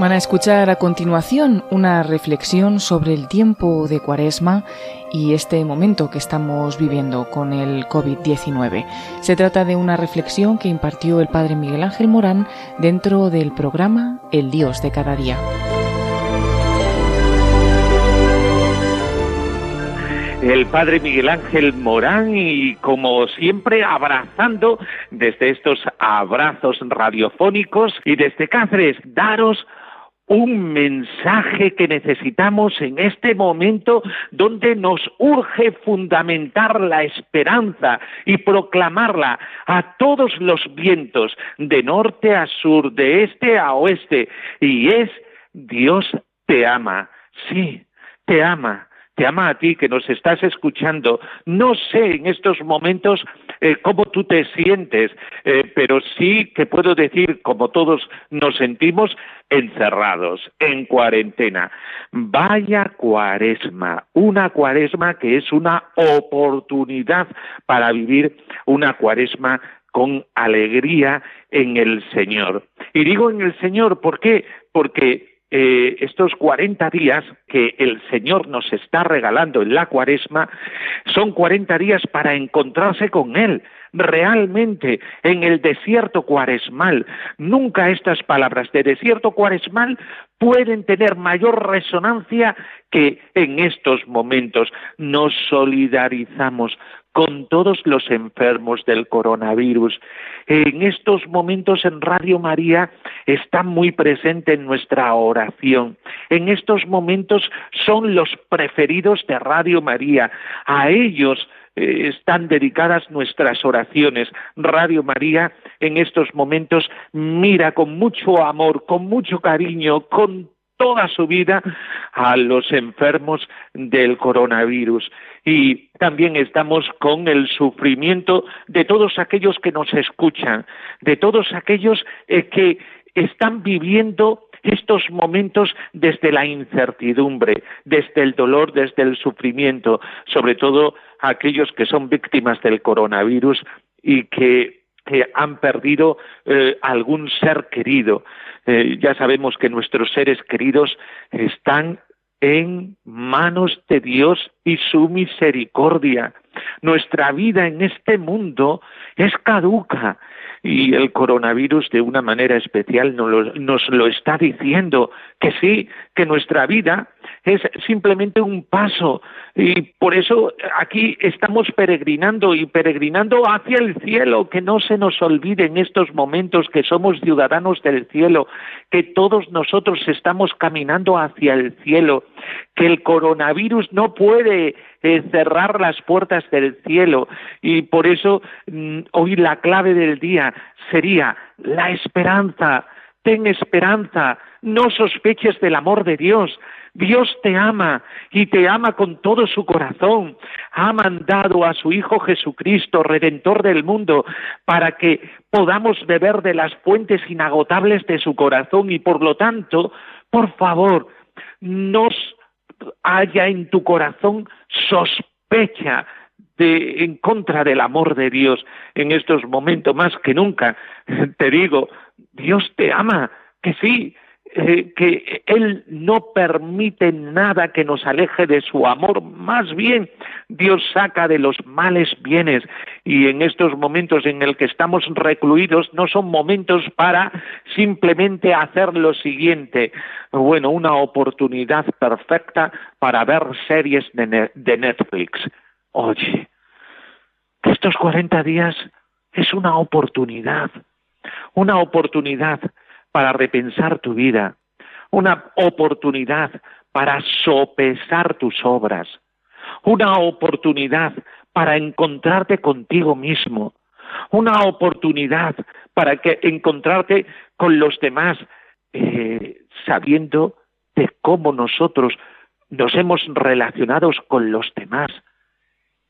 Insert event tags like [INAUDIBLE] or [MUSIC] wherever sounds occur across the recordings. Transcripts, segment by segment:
Van a escuchar a continuación una reflexión sobre el tiempo de Cuaresma y este momento que estamos viviendo con el COVID-19. Se trata de una reflexión que impartió el Padre Miguel Ángel Morán dentro del programa El Dios de cada día. El padre Miguel Ángel Morán y como siempre abrazando desde estos abrazos radiofónicos y desde Cáceres daros un mensaje que necesitamos en este momento donde nos urge fundamentar la esperanza y proclamarla a todos los vientos, de norte a sur, de este a oeste, y es Dios te ama, sí, te ama te ama a ti que nos estás escuchando. No sé en estos momentos eh, cómo tú te sientes, eh, pero sí que puedo decir, como todos nos sentimos, encerrados, en cuarentena. Vaya cuaresma, una cuaresma que es una oportunidad para vivir una cuaresma con alegría en el Señor. Y digo en el Señor, ¿por qué? Porque eh, estos 40 días que el Señor nos está regalando en la cuaresma son 40 días para encontrarse con Él realmente en el desierto cuaresmal. Nunca estas palabras de desierto cuaresmal pueden tener mayor resonancia que en estos momentos. Nos solidarizamos con todos los enfermos del coronavirus. En estos momentos en Radio María está muy presente en nuestra oración. En estos momentos son los preferidos de Radio María. A ellos eh, están dedicadas nuestras oraciones. Radio María en estos momentos mira con mucho amor, con mucho cariño, con toda su vida a los enfermos del coronavirus. Y también estamos con el sufrimiento de todos aquellos que nos escuchan, de todos aquellos eh, que están viviendo estos momentos desde la incertidumbre, desde el dolor, desde el sufrimiento, sobre todo aquellos que son víctimas del coronavirus y que, han perdido eh, algún ser querido. Eh, ya sabemos que nuestros seres queridos están en manos de Dios y su misericordia. Nuestra vida en este mundo es caduca y el coronavirus de una manera especial nos lo, está diciendo, que sí, que nuestra vida es simplemente un paso y por eso aquí estamos peregrinando y peregrinando hacia el cielo, que no se nos olvide en estos momentos que somos ciudadanos del cielo, que todos nosotros estamos caminando hacia el cielo, que el coronavirus no puede eh, cerrar las puertas del cielo y por eso mm, hoy la clave del día sería la esperanza. Ten esperanza, no sospeches del amor de Dios. Dios te ama y te ama con todo su corazón. Ha mandado a su Hijo Jesucristo, Redentor del mundo, para que podamos beber de las fuentes inagotables de su corazón y por lo tanto, por favor, nos haya en tu corazón sospecha de, en contra del amor de Dios en estos momentos más que nunca. Te digo, Dios te ama, que sí, eh, que Él no permite nada que nos aleje de su amor, más bien Dios saca de los males bienes. Y en estos momentos en el que estamos recluidos no son momentos para simplemente hacer lo siguiente, bueno, una oportunidad perfecta para ver series de, de Netflix. Oye, estos 40 días es una oportunidad, una oportunidad para repensar tu vida, una oportunidad para sopesar tus obras, una oportunidad para encontrarte contigo mismo, una oportunidad para que encontrarte con los demás, eh, sabiendo de cómo nosotros nos hemos relacionado con los demás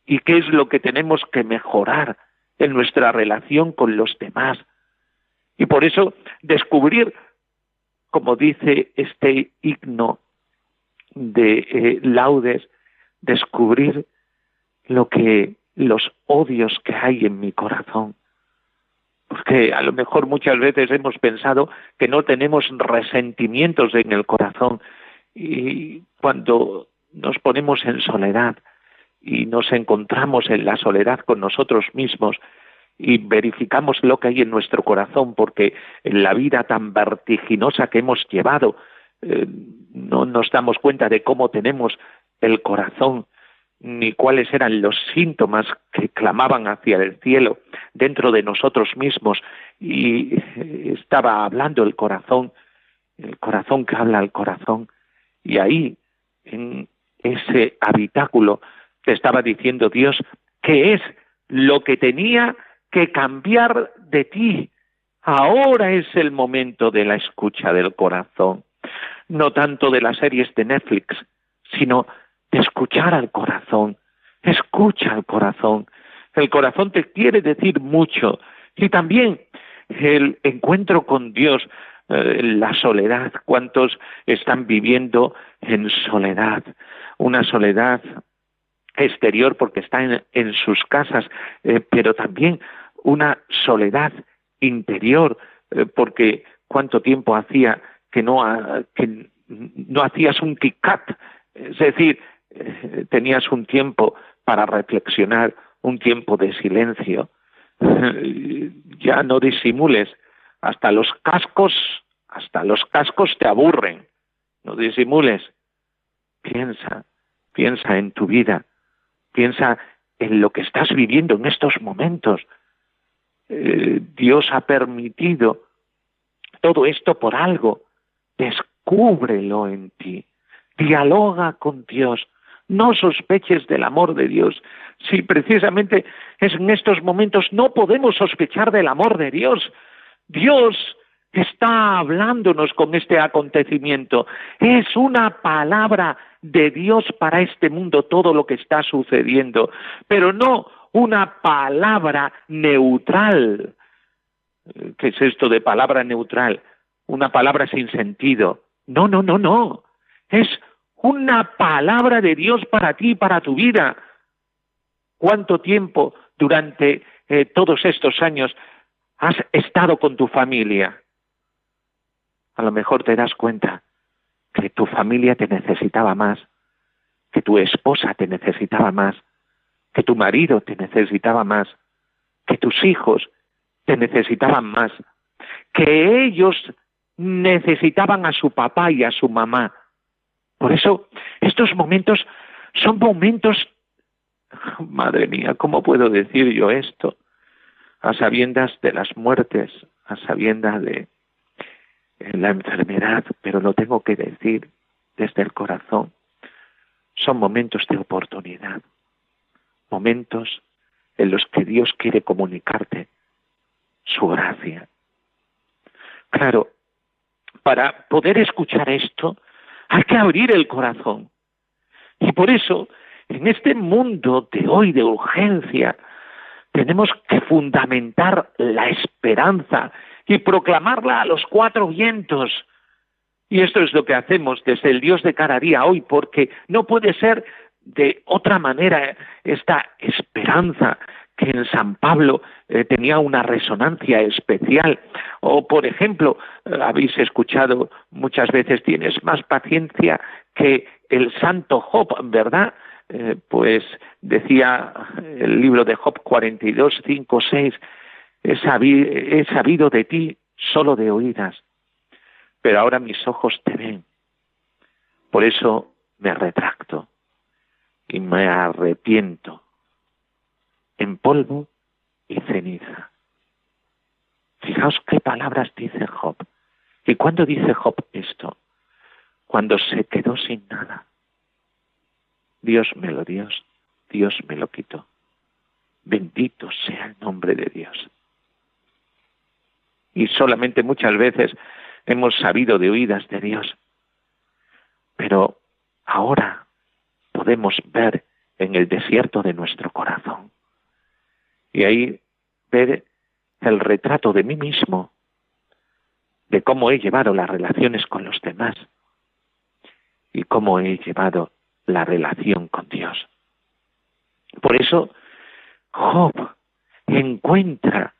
y qué es lo que tenemos que mejorar en nuestra relación con los demás. Y por eso descubrir, como dice este himno de eh, laudes, descubrir lo que los odios que hay en mi corazón, porque a lo mejor muchas veces hemos pensado que no tenemos resentimientos en el corazón. Y cuando nos ponemos en soledad y nos encontramos en la soledad con nosotros mismos y verificamos lo que hay en nuestro corazón, porque en la vida tan vertiginosa que hemos llevado, eh, no nos damos cuenta de cómo tenemos el corazón, ni cuáles eran los síntomas que clamaban hacia el cielo dentro de nosotros mismos, y estaba hablando el corazón, el corazón que habla al corazón, y ahí, en ese habitáculo, te estaba diciendo Dios que es lo que tenía que cambiar de ti. Ahora es el momento de la escucha del corazón, no tanto de las series de Netflix, sino de escuchar al corazón. Escucha al corazón. El corazón te quiere decir mucho. Y también el encuentro con Dios, eh, la soledad. ¿Cuántos están viviendo en soledad? Una soledad exterior porque están en, sus casas, eh, pero también una soledad interior, eh, porque cuánto tiempo hacía que no, hacías un kick-cut, es decir, eh, tenías un tiempo para reflexionar, un tiempo de silencio. [LAUGHS] ya no disimules, hasta los cascos, hasta los cascos te aburren. No disimules. Piensa, piensa en tu vida, piensa en lo que estás viviendo en estos momentos. Eh, Dios ha permitido todo esto por algo. Descúbrelo en ti. Dialoga con Dios. No sospeches del amor de Dios. Si precisamente es en estos momentos no podemos sospechar del amor de Dios. Dios está hablándonos con este acontecimiento. Es una palabra de Dios para este mundo todo lo que está sucediendo, pero no una palabra neutral. ¿Qué es esto de palabra neutral? Una palabra sin sentido. No, no, no, no. Es una palabra de Dios para ti, para tu vida. ¿Cuánto tiempo durante eh, todos estos años has estado con tu familia? A lo mejor te das cuenta que tu familia te necesitaba más, que tu esposa te necesitaba más, que tu marido te necesitaba más, que tus hijos te necesitaban más, que ellos necesitaban a su papá y a su mamá. Por eso estos momentos son momentos, [LAUGHS] madre mía, ¿cómo puedo decir yo esto? A sabiendas de las muertes, a sabiendas de la enfermedad, pero lo tengo que decir desde el corazón. Son momentos de oportunidad, momentos en los que Dios quiere comunicarte su gracia. Claro, para poder escuchar esto hay que abrir el corazón. Y por eso, en este mundo de hoy de urgencia, tenemos que fundamentar la esperanza y proclamarla a los cuatro vientos. Y esto es lo que hacemos desde el Dios de cada día hoy, porque no puede ser de otra manera esta esperanza que en San Pablo eh, tenía una resonancia especial. O, por ejemplo, eh, habéis escuchado muchas veces, tienes más paciencia que el santo Job, ¿verdad? Eh, pues decía el libro de Job 42, 5, 6, he sabido de ti solo de oídas, pero ahora mis ojos te ven. Por eso me retracto y me arrepiento en polvo y ceniza. Fijaos qué palabras dice Job. ¿Y cuándo dice Job esto? Cuando se quedó sin nada. Dios me lo dio, Dios me lo quitó. Bendito sea el nombre de Dios. Y solamente muchas veces hemos sabido de oídas de Dios. Pero ahora podemos ver en el desierto de nuestro corazón. Y ahí ver el retrato de mí mismo, de cómo he llevado las relaciones con los demás y cómo he llevado la relación con Dios. Por eso Job encuentra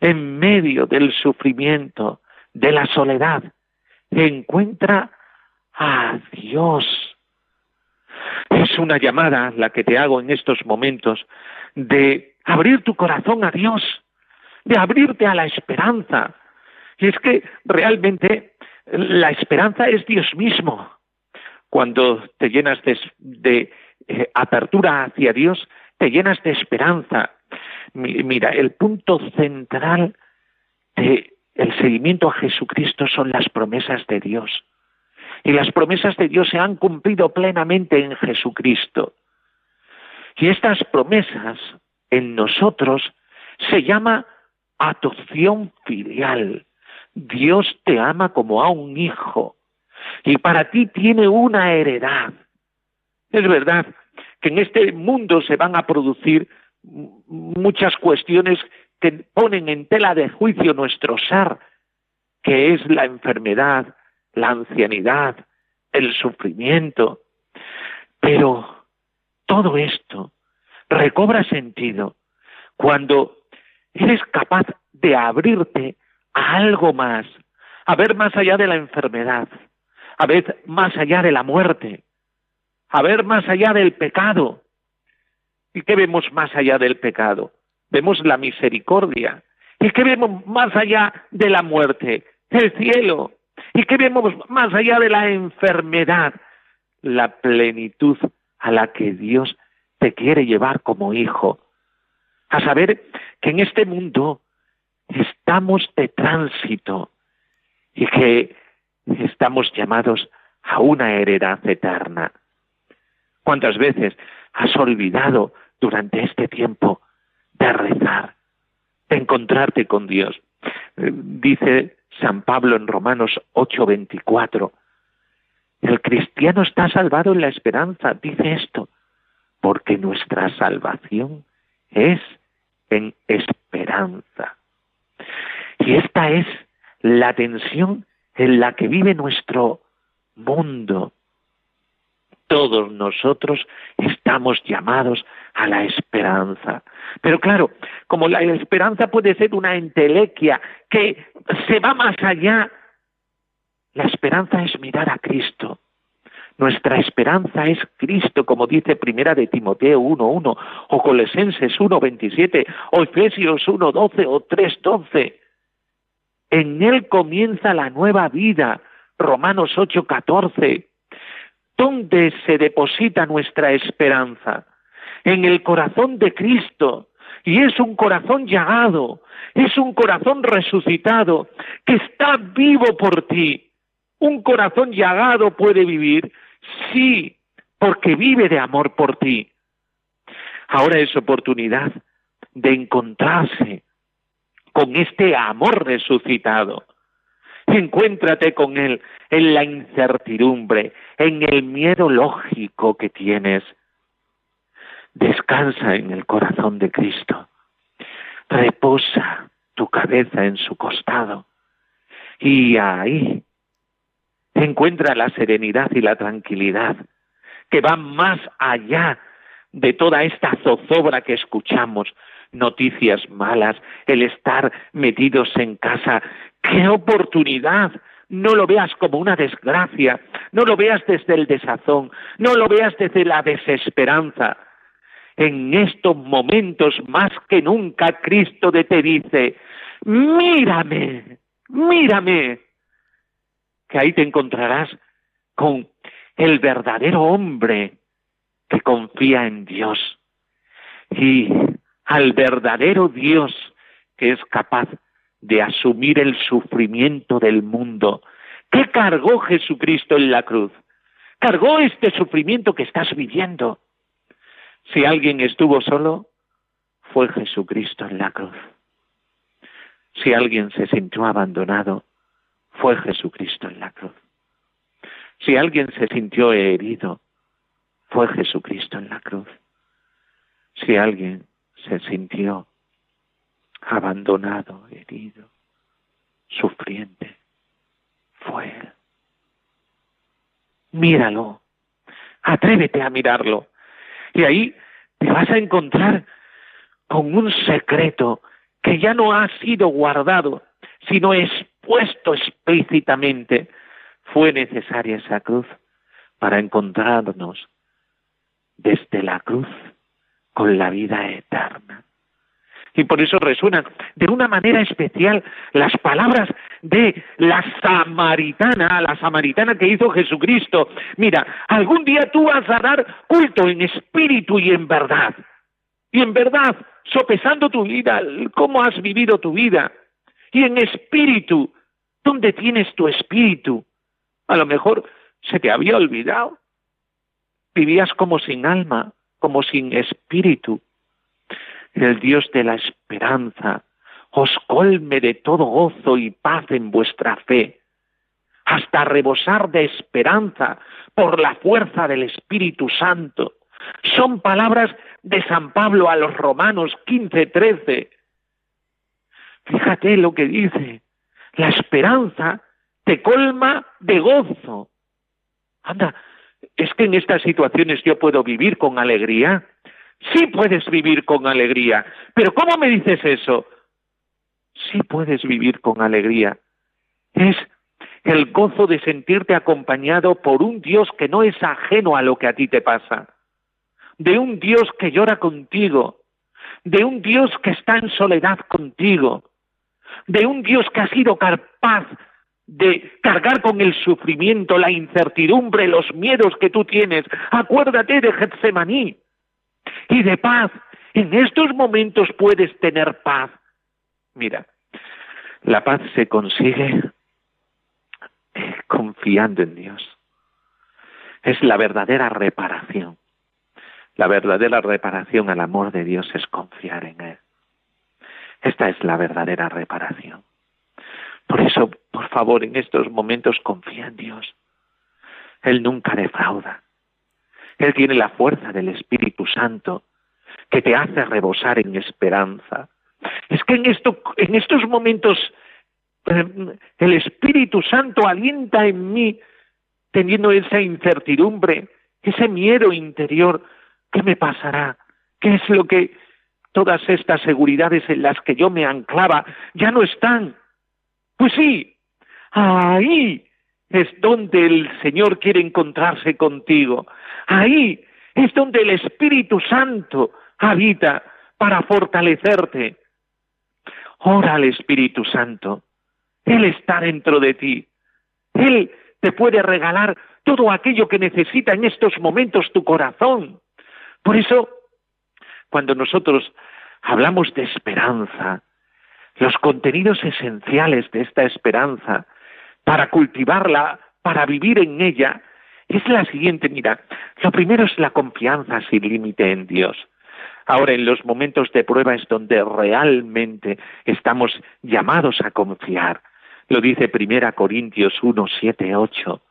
en medio del sufrimiento, de la soledad, encuentra a Dios. Es una llamada la que te hago en estos momentos de abrir tu corazón a Dios, de abrirte a la esperanza. Y es que realmente la esperanza es Dios mismo. Cuando te llenas de, eh, apertura hacia Dios, te llenas de esperanza. Mira, el punto central del seguimiento a Jesucristo son las promesas de Dios. Y las promesas de Dios se han cumplido plenamente en Jesucristo. Y estas promesas en nosotros se llama adopción filial. Dios te ama como a un hijo y para ti tiene una heredad. Es verdad que en este mundo se van a producir muchas cuestiones que ponen en tela de juicio nuestro ser, que es la enfermedad, la ancianidad, el sufrimiento. Pero todo esto recobra sentido cuando eres capaz de abrirte a algo más, a ver más allá de la enfermedad, a ver más allá de la muerte, a ver más allá del pecado. ¿Y qué vemos más allá del pecado? Vemos la misericordia. ¿Y qué vemos más allá de la muerte? El cielo. ¿Y qué vemos más allá de la enfermedad? La plenitud a la que Dios te quiere llevar como hijo. A saber que en este mundo estamos de tránsito y que estamos llamados a una heredad eterna. ¿Cuántas veces has olvidado durante este tiempo de rezar, de encontrarte con Dios? Eh, dice San Pablo en Romanos 8:24, el cristiano está salvado en la esperanza, dice esto, porque nuestra salvación es en esperanza. Y esta es la tensión en la que vive nuestro mundo. Todos nosotros estamos llamados a la esperanza. Pero claro, como la esperanza puede ser una entelequia que se va más allá, la esperanza es mirar a Cristo. Nuestra esperanza es Cristo, como dice Primera de Timoteo 1.1, o Colosenses 1.27, o Efesios 1.12 o 3.12. En Él comienza la nueva vida, Romanos 8.14. ¿Dónde se deposita nuestra esperanza? En el corazón de Cristo. Y es un corazón llagado, es un corazón resucitado, que está vivo por ti. Un corazón llagado puede vivir, sí, porque vive de amor por ti. Ahora es oportunidad de encontrarse con este amor resucitado. Encuéntrate con Él en la incertidumbre, en el miedo lógico que tienes. Descansa en el corazón de Cristo. Reposa tu cabeza en su costado. Y ahí encuentra la serenidad y la tranquilidad que van más allá de toda esta zozobra que escuchamos, noticias malas, el estar metidos en casa. ¡Qué oportunidad! No lo veas como una desgracia, no lo veas desde el desazón, no lo veas desde la desesperanza. En estos momentos más que nunca Cristo te dice, mírame, mírame, que ahí te encontrarás con el verdadero hombre que confía en Dios y al verdadero Dios que es capaz de asumir el sufrimiento del mundo. ¿Qué cargó Jesucristo en la cruz? Cargó este sufrimiento que estás viviendo. Si alguien estuvo solo, fue Jesucristo en la cruz. Si alguien se sintió abandonado, fue Jesucristo en la cruz. Si alguien se sintió herido, fue Jesucristo en la cruz. Si alguien se sintió abandonado, herido, sufriente, fue Él. Míralo, atrévete a mirarlo. Y ahí te vas a encontrar con un secreto que ya no ha sido guardado, sino expuesto explícitamente, fue necesaria esa cruz para encontrarnos desde la cruz con la vida eterna. Y por eso resuenan de una manera especial las palabras de la samaritana, la samaritana que hizo Jesucristo. Mira, algún día tú vas a dar culto en espíritu y en verdad. Y en verdad, sopesando tu vida, cómo has vivido tu vida. Y en espíritu, ¿dónde tienes tu espíritu? A lo mejor se te había olvidado. Vivías como sin alma, como sin espíritu. El Dios de la esperanza os colme de todo gozo y paz en vuestra fe, hasta rebosar de esperanza por la fuerza del Espíritu Santo. Son palabras de San Pablo a los Romanos 15, 13. Fíjate lo que dice. La esperanza te colma de gozo. Anda, es que en estas situaciones yo puedo vivir con alegría. Sí puedes vivir con alegría. Pero ¿cómo me dices eso? Sí puedes vivir con alegría. Es el gozo de sentirte acompañado por un Dios que no es ajeno a lo que a ti te pasa, de un Dios que llora contigo, de un Dios que está en soledad contigo, de un Dios que ha sido capaz de cargar con el sufrimiento, la incertidumbre, los miedos que tú tienes. Acuérdate de Getsemaní y de paz. En estos momentos puedes tener paz. Mira, la paz se consigue eh, confiando en Dios. Es la verdadera reparación. La verdadera reparación al amor de Dios es confiar en Él. Esta es la verdadera reparación. Por eso, por favor, en estos momentos confía en Dios. Él nunca defrauda. Él tiene la fuerza del Espíritu Santo que te hace rebosar en esperanza. Es que en, esto, en estos momentos eh, el Espíritu Santo alienta en mí teniendo esa incertidumbre, ese miedo interior. ¿Qué me pasará? ¿Qué es lo que todas estas seguridades en las que yo me anclaba ya no están? Pues sí, ahí es donde el Señor quiere encontrarse contigo. Ahí es donde el Espíritu Santo habita para fortalecerte. Ora al Espíritu Santo. Él está dentro de ti. Él te puede regalar todo aquello que necesita en estos momentos tu corazón. Por eso, cuando nosotros hablamos de esperanza, los contenidos esenciales de esta esperanza para cultivarla, para vivir en ella, es la siguiente, mira, lo primero es la confianza sin límite en Dios. Ahora, en los momentos de prueba es donde realmente estamos llamados a confiar. Lo dice Primera Corintios 1, 7, 8.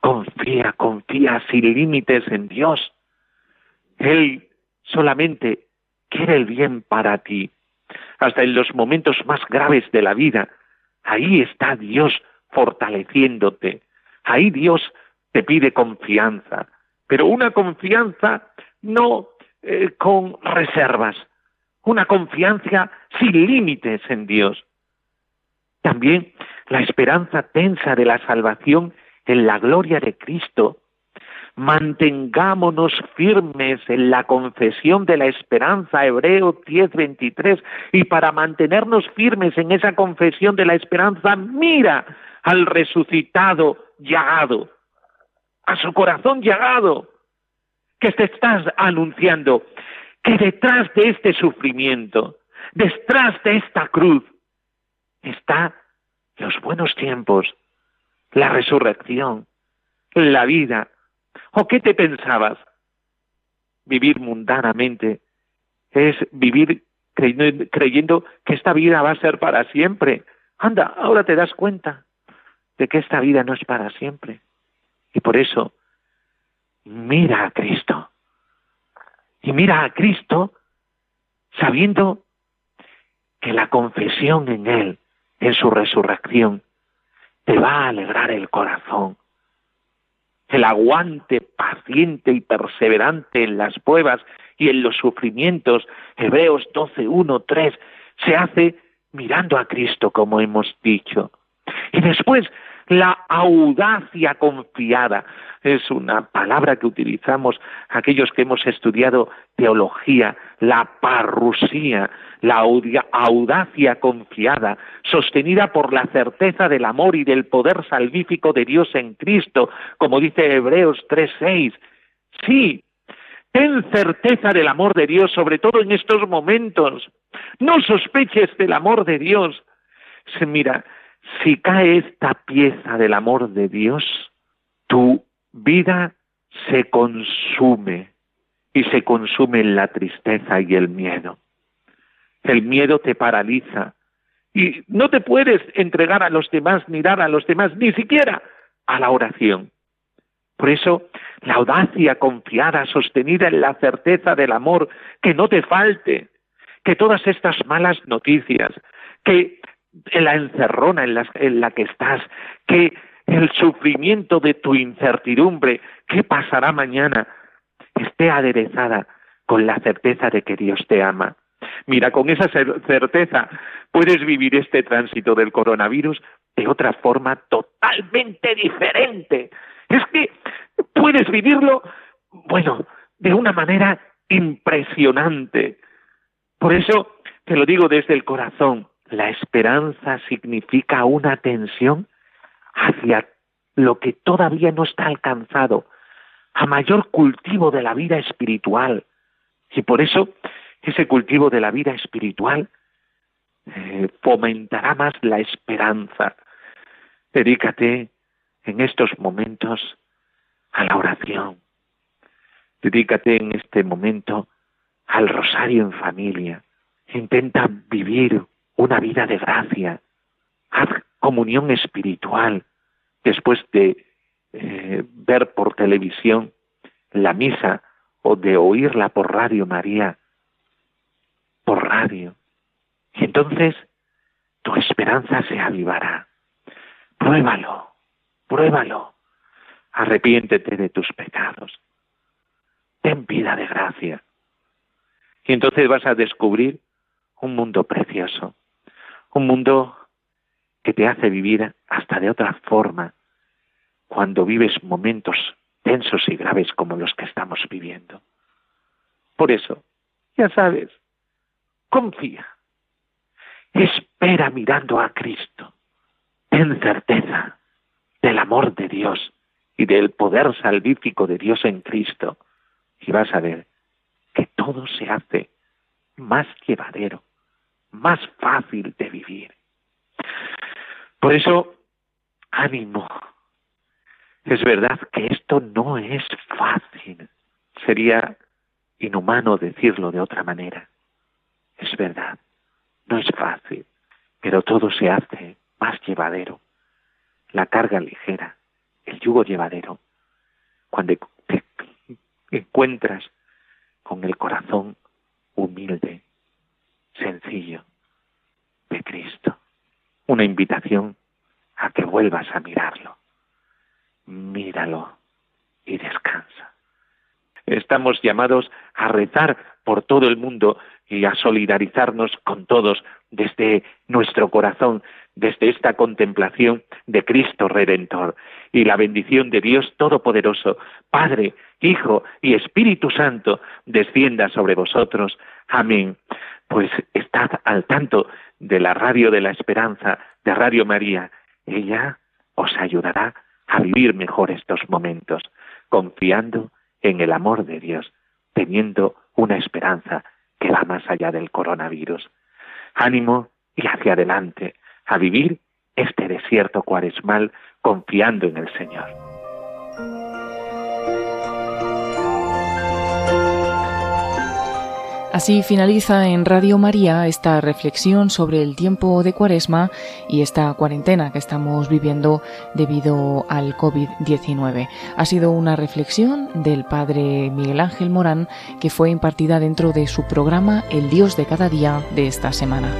Confía, confía sin límites en Dios. Él solamente quiere el bien para ti hasta en los momentos más graves de la vida. Ahí está Dios fortaleciéndote. Ahí Dios te pide confianza, pero una confianza no eh, con reservas, una confianza sin límites en Dios. También la esperanza tensa de la salvación en la gloria de Cristo mantengámonos firmes en la confesión de la esperanza, Hebreo 10:23, y para mantenernos firmes en esa confesión de la esperanza, mira al resucitado llagado, a su corazón llagado, que te estás anunciando que detrás de este sufrimiento, detrás de esta cruz, está los buenos tiempos, la resurrección, la vida, ¿O qué te pensabas? Vivir mundanamente es vivir creyendo, que esta vida va a ser para siempre. Anda, ahora te das cuenta de que esta vida no es para siempre. Y por eso, mira a Cristo. Y mira a Cristo sabiendo que la confesión en Él, en su resurrección, te va a alegrar el corazón el aguante paciente y perseverante en las pruebas y en los sufrimientos, Hebreos 12, 1, 3, se hace mirando a Cristo, como hemos dicho. Y después, la audacia confiada. Es una palabra que utilizamos aquellos que hemos estudiado teología, la parrusía, la audacia confiada, sostenida por la certeza del amor y del poder salvífico de Dios en Cristo, como dice Hebreos 3:6. Sí, ten certeza del amor de Dios, sobre todo en estos momentos. No sospeches del amor de Dios. Mira, si cae esta pieza del amor de Dios, tu vida se consume y se consume en la tristeza y el miedo. El miedo te paraliza y no te puedes entregar a los demás ni dar a los demás, ni siquiera a la oración. Por eso, la audacia confiada, sostenida en la certeza del amor, que no te falte, que todas estas malas noticias, que la encerrona en la, en la que estás, que el sufrimiento de tu incertidumbre, qué pasará mañana, esté aderezada con la certeza de que Dios te ama. Mira, con esa certeza puedes vivir este tránsito del coronavirus de otra forma totalmente diferente. Es que puedes vivirlo, bueno, de una manera impresionante. Por eso te lo digo desde el corazón, la esperanza significa una tensión hacia lo que todavía no está alcanzado, a mayor cultivo de la vida espiritual. Y por eso ese cultivo de la vida espiritual eh, fomentará más la esperanza. Dedícate en estos momentos a la oración. Dedícate en este momento al rosario en familia. Intenta vivir una vida de gracia. Haz comunión espiritual después de eh, ver por televisión la misa o de oírla por radio María, por radio. Y entonces tu esperanza se avivará. Pruébalo, pruébalo. Arrepiéntete de tus pecados. Ten vida de gracia. Y entonces vas a descubrir un mundo precioso un mundo que te hace vivir hasta de otra forma cuando vives momentos tensos y graves como los que estamos viviendo. Por eso, ya sabes, confía, espera mirando a Cristo, ten certeza del amor de Dios y del poder salvífico de Dios en Cristo y vas a ver que todo se hace más llevadero más fácil de vivir. Por eso, ánimo. Es verdad que esto no es fácil. Sería inhumano decirlo de otra manera. Es verdad, no es fácil, pero todo se hace más llevadero. La carga ligera, el yugo llevadero, cuando te encuentras con el corazón humilde, de Cristo. Una invitación a que vuelvas a mirarlo. Míralo y descansa. Estamos llamados a rezar por todo el mundo y a solidarizarnos con todos desde nuestro corazón, desde esta contemplación de Cristo Redentor y la bendición de Dios Todopoderoso, Padre, Hijo y Espíritu Santo, descienda sobre vosotros. Amén pues estad al tanto de la radio de la esperanza, de Radio María. Ella os ayudará a vivir mejor estos momentos, confiando en el amor de Dios, teniendo una esperanza que va más allá del coronavirus. Ánimo y hacia adelante, a vivir este desierto cuaresmal confiando en el Señor. Así finaliza en Radio María esta reflexión sobre el tiempo de Cuaresma y esta cuarentena que estamos viviendo debido al COVID-19. Ha sido una reflexión del padre Miguel Ángel Morán que fue impartida dentro de su programa El Dios de cada día de esta semana.